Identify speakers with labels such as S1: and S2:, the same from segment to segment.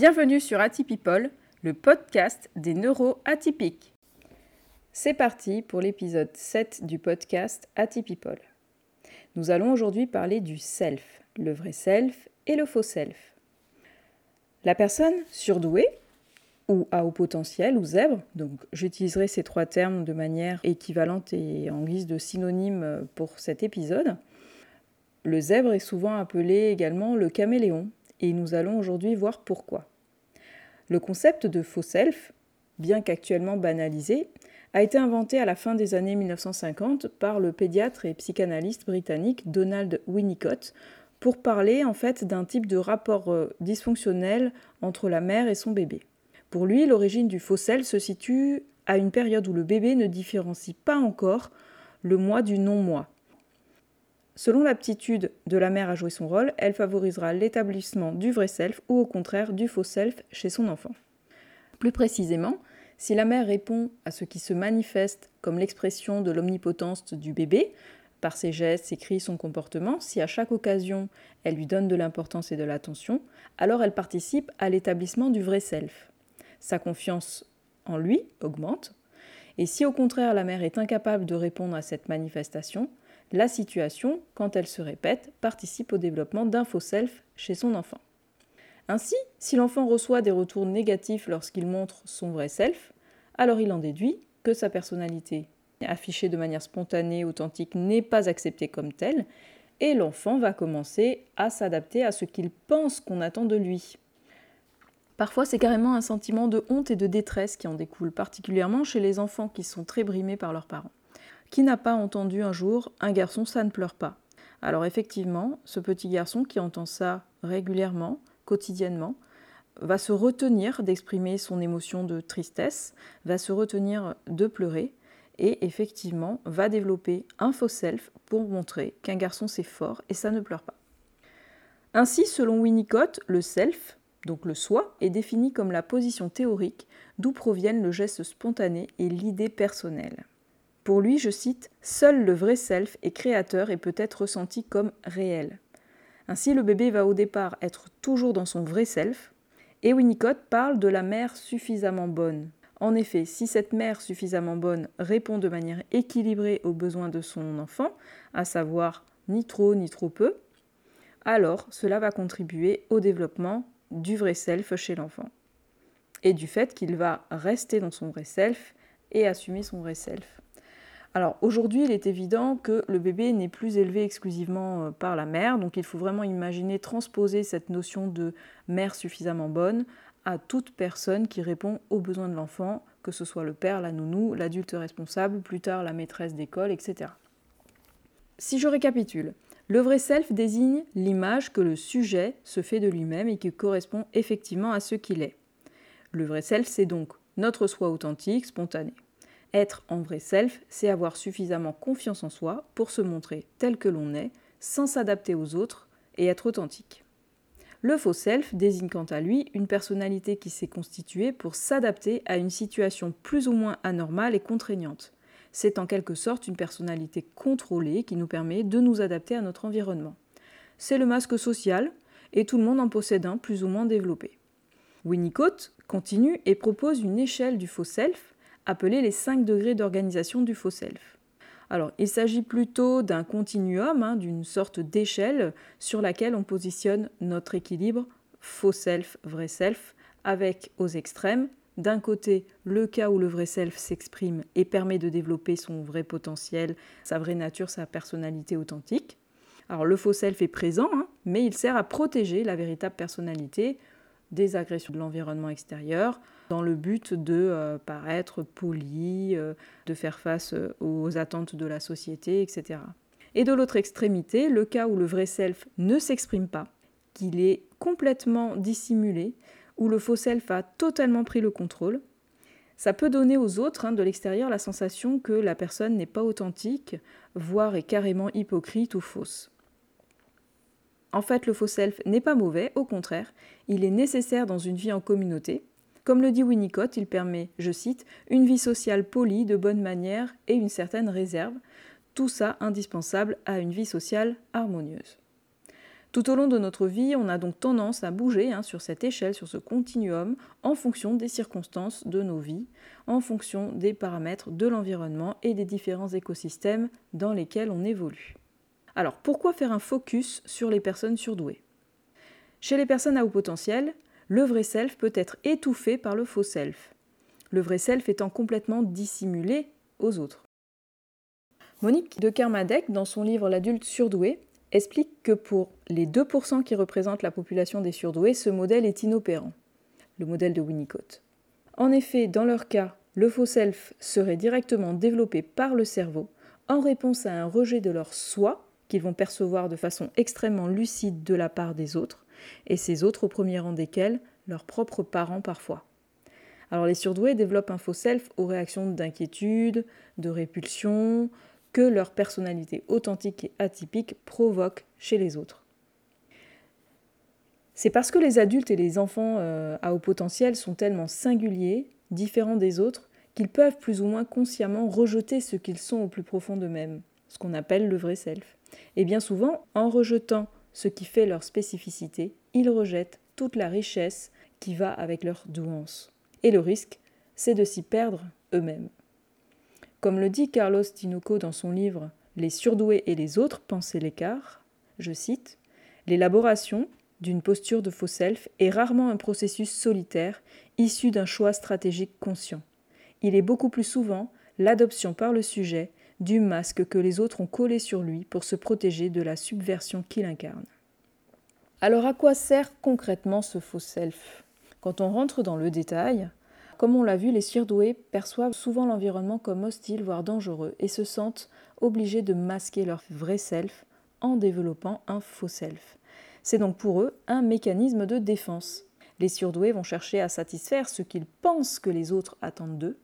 S1: Bienvenue sur Atypipol, le podcast des neuroatypiques. C'est parti pour l'épisode 7 du podcast Atypipol. Nous allons aujourd'hui parler du self, le vrai self et le faux self. La personne surdouée ou à haut potentiel ou zèbre, donc j'utiliserai ces trois termes de manière équivalente et en guise de synonyme pour cet épisode. Le zèbre est souvent appelé également le caméléon et nous allons aujourd'hui voir pourquoi. Le concept de faux self, bien qu'actuellement banalisé, a été inventé à la fin des années 1950 par le pédiatre et psychanalyste britannique Donald Winnicott pour parler en fait d'un type de rapport euh, dysfonctionnel entre la mère et son bébé. Pour lui, l'origine du faux self se situe à une période où le bébé ne différencie pas encore le moi du non-moi. Selon l'aptitude de la mère à jouer son rôle, elle favorisera l'établissement du vrai self ou au contraire du faux self chez son enfant. Plus précisément, si la mère répond à ce qui se manifeste comme l'expression de l'omnipotence du bébé, par ses gestes, ses cris, son comportement, si à chaque occasion elle lui donne de l'importance et de l'attention, alors elle participe à l'établissement du vrai self. Sa confiance en lui augmente, et si au contraire la mère est incapable de répondre à cette manifestation, la situation, quand elle se répète, participe au développement d'un faux self chez son enfant. Ainsi, si l'enfant reçoit des retours négatifs lorsqu'il montre son vrai self, alors il en déduit que sa personnalité affichée de manière spontanée, authentique, n'est pas acceptée comme telle, et l'enfant va commencer à s'adapter à ce qu'il pense qu'on attend de lui. Parfois, c'est carrément un sentiment de honte et de détresse qui en découle, particulièrement chez les enfants qui sont très brimés par leurs parents. Qui n'a pas entendu un jour un garçon ça ne pleure pas Alors effectivement, ce petit garçon qui entend ça régulièrement, quotidiennement, va se retenir d'exprimer son émotion de tristesse, va se retenir de pleurer et effectivement va développer un faux self pour montrer qu'un garçon c'est fort et ça ne pleure pas. Ainsi, selon Winnicott, le self, donc le soi, est défini comme la position théorique d'où proviennent le geste spontané et l'idée personnelle. Pour lui, je cite, Seul le vrai self est créateur et peut être ressenti comme réel. Ainsi, le bébé va au départ être toujours dans son vrai self, et Winnicott parle de la mère suffisamment bonne. En effet, si cette mère suffisamment bonne répond de manière équilibrée aux besoins de son enfant, à savoir ni trop ni trop peu, alors cela va contribuer au développement du vrai self chez l'enfant. Et du fait qu'il va rester dans son vrai self et assumer son vrai self. Alors aujourd'hui, il est évident que le bébé n'est plus élevé exclusivement euh, par la mère, donc il faut vraiment imaginer transposer cette notion de mère suffisamment bonne à toute personne qui répond aux besoins de l'enfant, que ce soit le père, la nounou, l'adulte responsable, plus tard la maîtresse d'école, etc. Si je récapitule, le vrai self désigne l'image que le sujet se fait de lui-même et qui correspond effectivement à ce qu'il est. Le vrai self, c'est donc notre soi authentique, spontané. Être en vrai self, c'est avoir suffisamment confiance en soi pour se montrer tel que l'on est, sans s'adapter aux autres et être authentique. Le faux self désigne quant à lui une personnalité qui s'est constituée pour s'adapter à une situation plus ou moins anormale et contraignante. C'est en quelque sorte une personnalité contrôlée qui nous permet de nous adapter à notre environnement. C'est le masque social, et tout le monde en possède un plus ou moins développé. Winnicott continue et propose une échelle du faux self appelés les 5 degrés d'organisation du faux self. Alors, il s'agit plutôt d'un continuum, hein, d'une sorte d'échelle sur laquelle on positionne notre équilibre faux self, vrai self, avec aux extrêmes, d'un côté, le cas où le vrai self s'exprime et permet de développer son vrai potentiel, sa vraie nature, sa personnalité authentique. Alors, le faux self est présent, hein, mais il sert à protéger la véritable personnalité des agressions de l'environnement extérieur, dans le but de euh, paraître poli, euh, de faire face euh, aux attentes de la société, etc. Et de l'autre extrémité, le cas où le vrai self ne s'exprime pas, qu'il est complètement dissimulé, où le faux self a totalement pris le contrôle, ça peut donner aux autres hein, de l'extérieur la sensation que la personne n'est pas authentique, voire est carrément hypocrite ou fausse. En fait, le faux self n'est pas mauvais, au contraire, il est nécessaire dans une vie en communauté. Comme le dit Winnicott, il permet, je cite, une vie sociale polie, de bonne manière et une certaine réserve, tout ça indispensable à une vie sociale harmonieuse. Tout au long de notre vie, on a donc tendance à bouger hein, sur cette échelle, sur ce continuum, en fonction des circonstances de nos vies, en fonction des paramètres de l'environnement et des différents écosystèmes dans lesquels on évolue. Alors pourquoi faire un focus sur les personnes surdouées? Chez les personnes à haut potentiel, le vrai self peut être étouffé par le faux self, le vrai self étant complètement dissimulé aux autres. Monique de Kermadec, dans son livre L'adulte surdoué, explique que pour les 2% qui représentent la population des surdoués, ce modèle est inopérant, le modèle de Winnicott. En effet, dans leur cas, le faux self serait directement développé par le cerveau en réponse à un rejet de leur soi qu'ils vont percevoir de façon extrêmement lucide de la part des autres, et ces autres au premier rang desquels leurs propres parents parfois. Alors les surdoués développent un faux self aux réactions d'inquiétude, de répulsion, que leur personnalité authentique et atypique provoque chez les autres. C'est parce que les adultes et les enfants euh, à haut potentiel sont tellement singuliers, différents des autres, qu'ils peuvent plus ou moins consciemment rejeter ce qu'ils sont au plus profond d'eux-mêmes, ce qu'on appelle le vrai self. Et bien souvent, en rejetant ce qui fait leur spécificité, ils rejettent toute la richesse qui va avec leur douance. Et le risque, c'est de s'y perdre eux-mêmes. Comme le dit Carlos Tinoco dans son livre Les surdoués et les autres, penser l'écart, je cite L'élaboration d'une posture de faux self est rarement un processus solitaire issu d'un choix stratégique conscient. Il est beaucoup plus souvent l'adoption par le sujet du masque que les autres ont collé sur lui pour se protéger de la subversion qu'il incarne. Alors à quoi sert concrètement ce faux self? Quand on rentre dans le détail, comme on l'a vu, les surdoués perçoivent souvent l'environnement comme hostile, voire dangereux, et se sentent obligés de masquer leur vrai self en développant un faux self. C'est donc pour eux un mécanisme de défense. Les surdoués vont chercher à satisfaire ce qu'ils pensent que les autres attendent d'eux.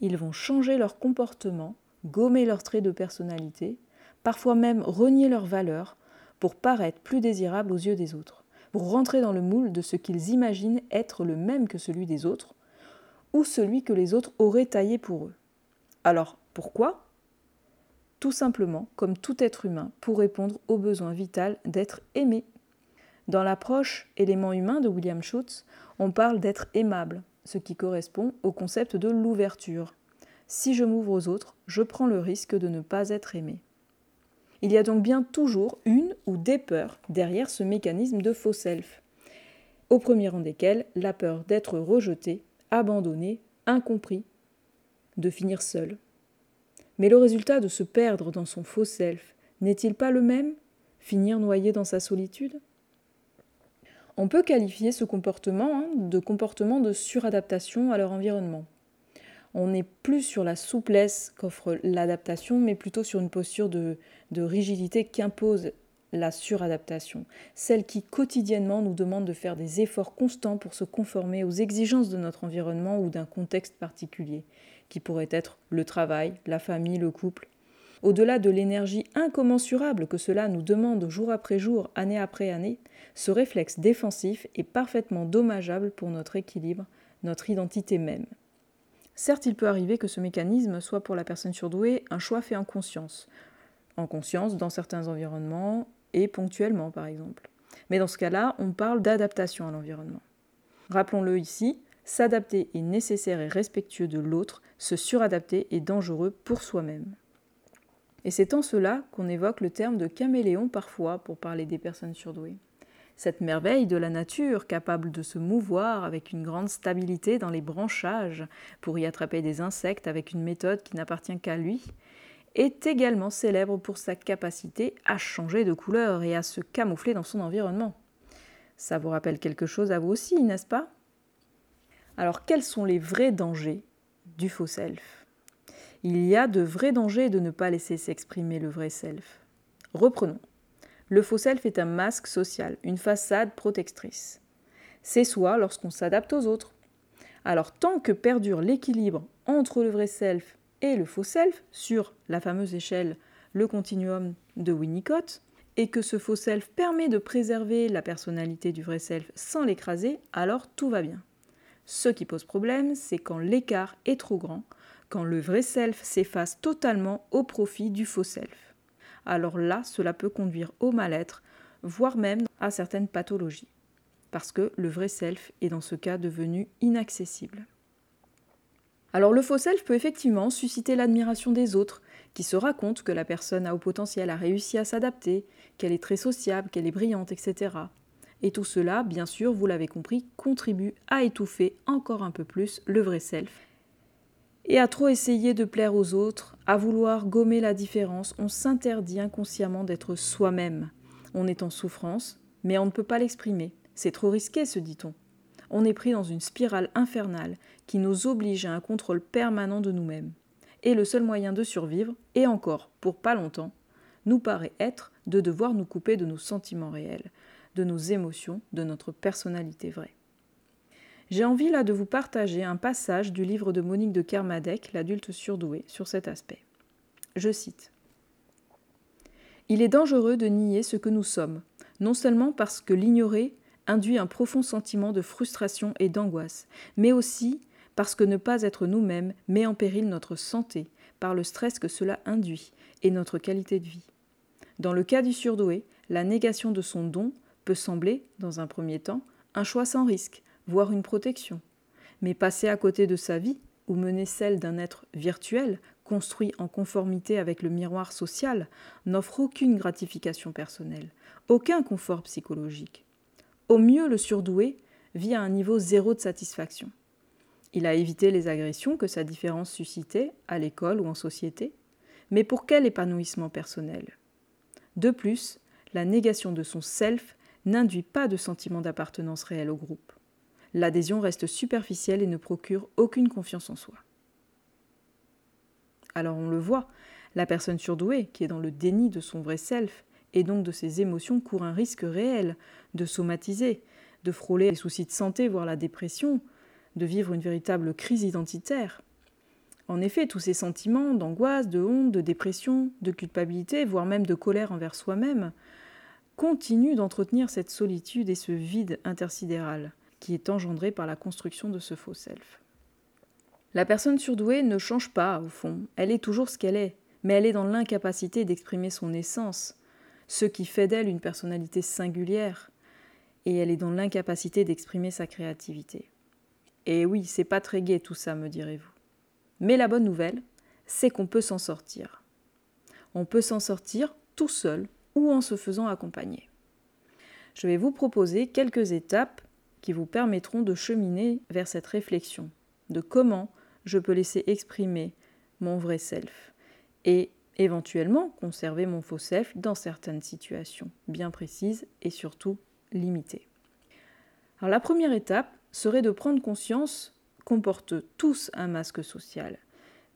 S1: Ils vont changer leur comportement, gommer leurs traits de personnalité, parfois même renier leurs valeurs pour paraître plus désirables aux yeux des autres, pour rentrer dans le moule de ce qu'ils imaginent être le même que celui des autres, ou celui que les autres auraient taillé pour eux. Alors, pourquoi? Tout simplement, comme tout être humain, pour répondre au besoin vital d'être aimé. Dans l'approche élément humain de William Schutz, on parle d'être aimable, ce qui correspond au concept de l'ouverture. Si je m'ouvre aux autres, je prends le risque de ne pas être aimé. Il y a donc bien toujours une ou des peurs derrière ce mécanisme de faux self, au premier rang desquelles la peur d'être rejeté abandonné, incompris, de finir seul. Mais le résultat de se perdre dans son faux self n'est-il pas le même? Finir noyé dans sa solitude? On peut qualifier ce comportement hein, de comportement de suradaptation à leur environnement. On n'est plus sur la souplesse qu'offre l'adaptation, mais plutôt sur une posture de, rigidité qu'impose la suradaptation, celle qui quotidiennement nous demande de faire des efforts constants pour se conformer aux exigences de notre environnement ou d'un contexte particulier, qui pourrait être le travail, la famille, le couple. Au-delà de l'énergie incommensurable que cela nous demande jour après jour, année après année, ce réflexe défensif est parfaitement dommageable pour notre équilibre, notre identité même. Certes, il peut arriver que ce mécanisme soit pour la personne surdouée un choix fait en conscience, en conscience dans certains environnements, et ponctuellement par exemple. Mais dans ce cas-là, on parle d'adaptation à l'environnement. Rappelons-le ici, s'adapter est nécessaire et respectueux de l'autre, se suradapter est dangereux pour soi-même. Et c'est en cela qu'on évoque le terme de caméléon parfois pour parler des personnes surdouées. Cette merveille de la nature, capable de se mouvoir avec une grande stabilité dans les branchages pour y attraper des insectes avec une méthode qui n'appartient qu'à lui, est également célèbre pour sa capacité à changer de couleur et à se camoufler dans son environnement. Ça vous rappelle quelque chose à vous aussi, n'est-ce pas? Alors quels sont les vrais dangers du faux self? Il y a de vrais dangers de ne pas laisser s'exprimer le vrai self. Reprenons. Le faux self est un masque social, une façade protectrice. C'est soi lorsqu'on s'adapte aux autres. Alors tant que perdure l'équilibre entre le vrai self et le faux self sur la fameuse échelle, le continuum de Winnicott, et que ce faux self permet de préserver la personnalité du vrai self sans l'écraser, alors tout va bien. Ce qui pose problème, c'est quand l'écart est trop grand, quand le vrai self s'efface totalement au profit du faux self. Alors là, cela peut conduire au mal-être, voire même à certaines pathologies, parce que le vrai self est dans ce cas devenu inaccessible. Alors le faux self peut effectivement susciter l'admiration des autres, qui se racontent que la personne à haut potentiel a réussi à s'adapter, qu'elle est très sociable, qu'elle est brillante, etc. Et tout cela, bien sûr, vous l'avez compris, contribue à étouffer encore un peu plus le vrai self. Et à trop essayer de plaire aux autres, à vouloir gommer la différence, on s'interdit inconsciemment d'être soi-même. On est en souffrance, mais on ne peut pas l'exprimer. C'est trop risqué, se dit-on on est pris dans une spirale infernale qui nous oblige à un contrôle permanent de nous-mêmes. Et le seul moyen de survivre, et encore pour pas longtemps, nous paraît être de devoir nous couper de nos sentiments réels, de nos émotions, de notre personnalité vraie. J'ai envie là de vous partager un passage du livre de Monique de Kermadec, l'adulte surdoué, sur cet aspect. Je cite Il est dangereux de nier ce que nous sommes, non seulement parce que l'ignorer induit un profond sentiment de frustration et d'angoisse, mais aussi parce que ne pas être nous-mêmes met en péril notre santé par le stress que cela induit et notre qualité de vie. Dans le cas du surdoué, la négation de son don peut sembler, dans un premier temps, un choix sans risque, voire une protection. Mais passer à côté de sa vie, ou mener celle d'un être virtuel, construit en conformité avec le miroir social, n'offre aucune gratification personnelle, aucun confort psychologique. Au mieux, le surdoué vit à un niveau zéro de satisfaction. Il a évité les agressions que sa différence suscitait, à l'école ou en société, mais pour quel épanouissement personnel? De plus, la négation de son self n'induit pas de sentiment d'appartenance réel au groupe. L'adhésion reste superficielle et ne procure aucune confiance en soi. Alors on le voit, la personne surdouée, qui est dans le déni de son vrai self, et donc de ses émotions court un risque réel de somatiser, de frôler les soucis de santé, voire la dépression, de vivre une véritable crise identitaire. En effet, tous ces sentiments d'angoisse, de honte, de dépression, de culpabilité, voire même de colère envers soi-même, continuent d'entretenir cette solitude et ce vide intersidéral qui est engendré par la construction de ce faux self. La personne surdouée ne change pas, au fond, elle est toujours ce qu'elle est, mais elle est dans l'incapacité d'exprimer son essence, ce qui fait d'elle une personnalité singulière, et elle est dans l'incapacité d'exprimer sa créativité. Et oui, c'est pas très gai tout ça, me direz-vous. Mais la bonne nouvelle, c'est qu'on peut s'en sortir. On peut s'en sortir tout seul ou en se faisant accompagner. Je vais vous proposer quelques étapes qui vous permettront de cheminer vers cette réflexion de comment je peux laisser exprimer mon vrai self et éventuellement conserver mon faux self dans certaines situations bien précises et surtout limitées. La première étape serait de prendre conscience qu'on porte tous un masque social.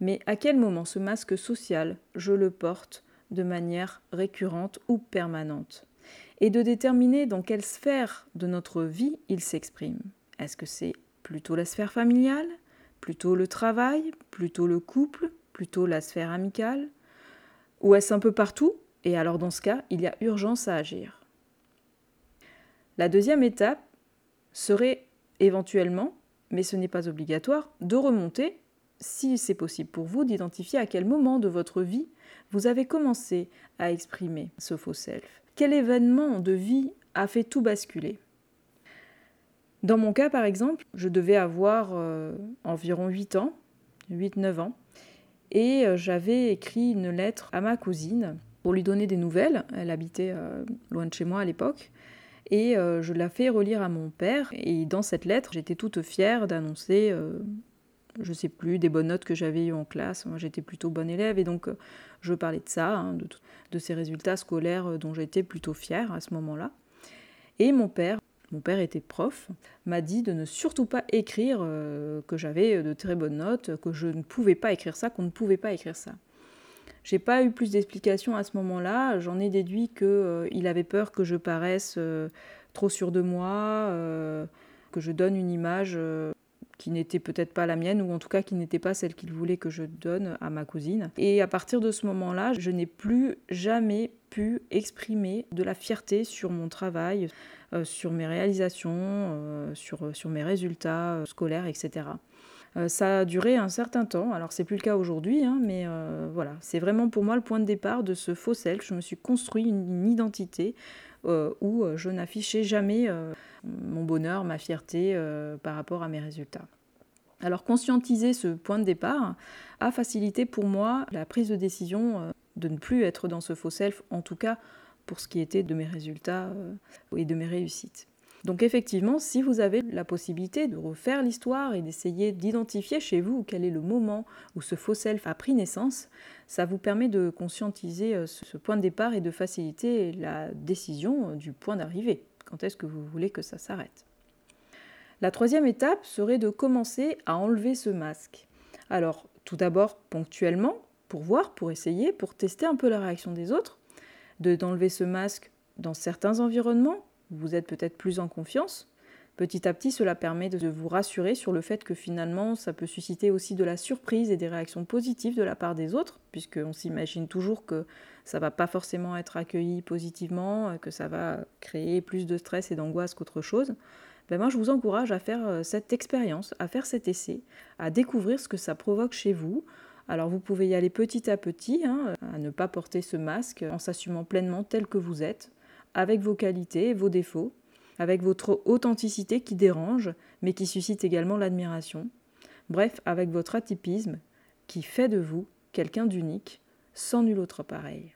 S1: Mais à quel moment ce masque social, je le porte de manière récurrente ou permanente? Et de déterminer dans quelle sphère de notre vie il s'exprime. Est-ce que c'est plutôt la sphère familiale, plutôt le travail, plutôt le couple, plutôt la sphère amicale? Ou est-ce un peu partout? Et alors dans ce cas, il y a urgence à agir. La deuxième étape serait éventuellement, mais ce n'est pas obligatoire, de remonter, si c'est possible pour vous, d'identifier à quel moment de votre vie vous avez commencé à exprimer ce faux self. Quel événement de vie a fait tout basculer? Dans mon cas, par exemple, je devais avoir euh, environ 8 ans, 8-9 ans, et euh, j'avais écrit une lettre à ma cousine pour lui donner des nouvelles. Elle habitait euh, loin de chez moi à l'époque. Et je la fais relire à mon père. Et dans cette lettre, j'étais toute fière d'annoncer, je sais plus, des bonnes notes que j'avais eues en classe. Moi, j'étais plutôt bonne élève. Et donc, je parlais de ça, hein, de, ces résultats scolaires dont j'étais plutôt fière à ce moment-là. Et mon père mon père était prof, m'a dit de ne surtout pas écrire euh, que j'avais de très bonnes notes, que je ne pouvais pas écrire ça, qu'on ne pouvait pas écrire ça. J'ai pas eu plus d'explications à ce moment-là. J'en ai déduit qu'il euh, avait peur que je paraisse euh, trop sûr de moi, que je donne une image qui n'était peut-être pas la mienne, ou en tout cas qui n'était pas celle qu'il voulait que je donne à ma cousine. Et à partir de ce moment-là, je n'ai plus jamais pu exprimer de la fierté sur mon travail, euh, sur mes réalisations, euh, sur, sur mes résultats euh, scolaires, etc. ça a duré un certain temps, alors c'est plus le cas aujourd'hui, hein, mais voilà, c'est vraiment pour moi le point de départ de ce faux self. Je me suis construit une, identité où je n'affichais jamais mon bonheur, ma fierté par rapport à mes résultats. Alors conscientiser ce point de départ a facilité pour moi la prise de décision de ne plus être dans ce faux self, en tout cas pour ce qui était de mes résultats et de mes réussites. Donc effectivement, si vous avez la possibilité de refaire l'histoire et d'essayer d'identifier chez vous quel est le moment où ce faux self a pris naissance, ça vous permet de conscientiser euh, ce point de départ et de faciliter la décision euh, du point d'arrivée. Quand est-ce que vous voulez que ça s'arrête? La troisième étape serait de commencer à enlever ce masque. Alors, tout d'abord ponctuellement, pour voir, pour essayer, pour tester un peu la réaction des autres, d'enlever ce masque dans certains environnements, vous êtes peut-être plus en confiance. Petit à petit, cela permet de vous rassurer sur le fait que finalement, ça peut susciter aussi de la surprise et des réactions positives de la part des autres, puisqu'on s'imagine toujours que ça va pas forcément être accueilli positivement, que ça va créer plus de stress et d'angoisse qu'autre chose. Ben moi, je vous encourage à faire euh, cette expérience, à faire cet essai, à découvrir ce que ça provoque chez vous. Alors vous pouvez y aller petit à petit, hein, à ne pas porter ce masque en s'assumant pleinement tel que vous êtes, avec vos qualités et vos défauts, avec votre authenticité qui dérange, mais qui suscite également l'admiration. Bref, avec votre atypisme qui fait de vous quelqu'un d'unique, sans nul autre pareil.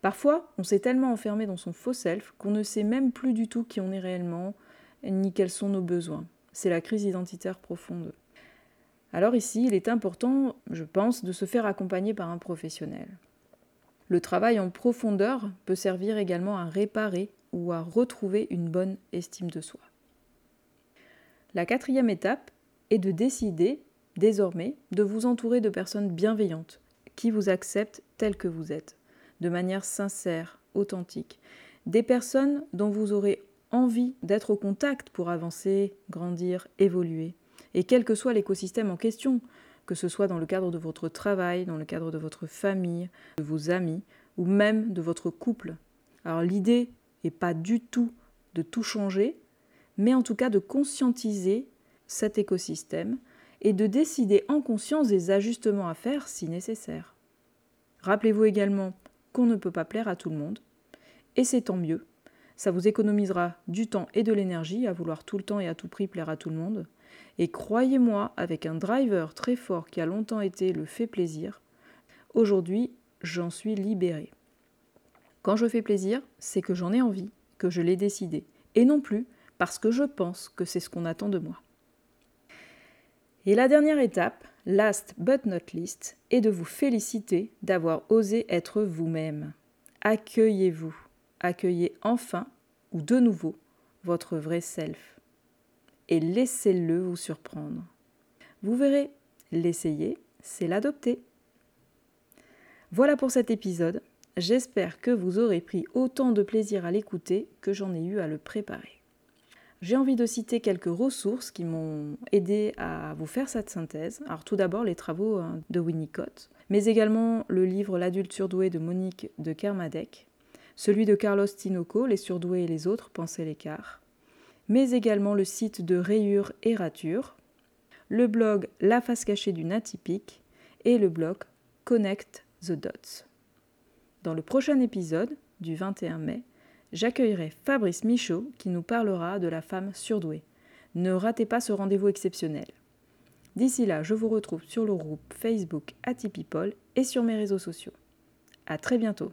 S1: Parfois, on s'est tellement enfermé dans son faux self qu'on ne sait même plus du tout qui on est réellement, ni quels sont nos besoins. C'est la crise identitaire profonde. Alors ici, il est important, je pense, de se faire accompagner par un professionnel. Le travail en profondeur peut servir également à réparer ou à retrouver une bonne estime de soi. La quatrième étape est de décider désormais de vous entourer de personnes bienveillantes qui vous acceptent tel que vous êtes, de manière sincère, authentique, des personnes dont vous aurez envie d'être au contact pour avancer, grandir, évoluer, et quel que soit l'écosystème en question, que ce soit dans le cadre de votre travail, dans le cadre de votre famille, de vos amis, ou même de votre couple. Alors l'idée n'est pas du tout de tout changer, mais en tout cas de conscientiser cet écosystème et de décider en conscience des ajustements à faire si nécessaire. Rappelez-vous également qu'on ne peut pas plaire à tout le monde, et c'est tant mieux. Ça vous économisera du temps et de l'énergie à vouloir tout le temps et à tout prix plaire à tout le monde. Et croyez-moi, avec un driver très fort qui a longtemps été le fait plaisir, aujourd'hui, j'en suis libérée. Quand je fais plaisir, c'est que j'en ai envie, que je l'ai décidé, et non plus parce que je pense que c'est ce qu'on attend de moi. Et la dernière étape, last but not least, est de vous féliciter d'avoir osé être vous-même. Accueillez-vous, accueillez enfin, ou de nouveau, votre vrai self et laissez-le vous surprendre. Vous verrez, l'essayer, c'est l'adopter. Voilà pour cet épisode. J'espère que vous aurez pris autant de plaisir à l'écouter que j'en ai eu à le préparer. J'ai envie de citer quelques ressources qui m'ont aidé à vous faire cette synthèse. Alors tout d'abord les travaux hein, de Winnicott, mais également le livre L'adulte surdoué de Monique de Kermadec, celui de Carlos Tinoco, Les surdoués et les autres, pensez l'écart, mais également le site de Rayure et Rature, le blog La face cachée d'une atypique et le blog Connect the Dots. Dans le prochain épisode, du 21 mai, j'accueillerai Fabrice Michaud qui nous parlera de la femme surdouée. Ne ratez pas ce rendez-vous exceptionnel. D'ici là, je vous retrouve sur le groupe Facebook Atypipol et sur mes réseaux sociaux. À très bientôt.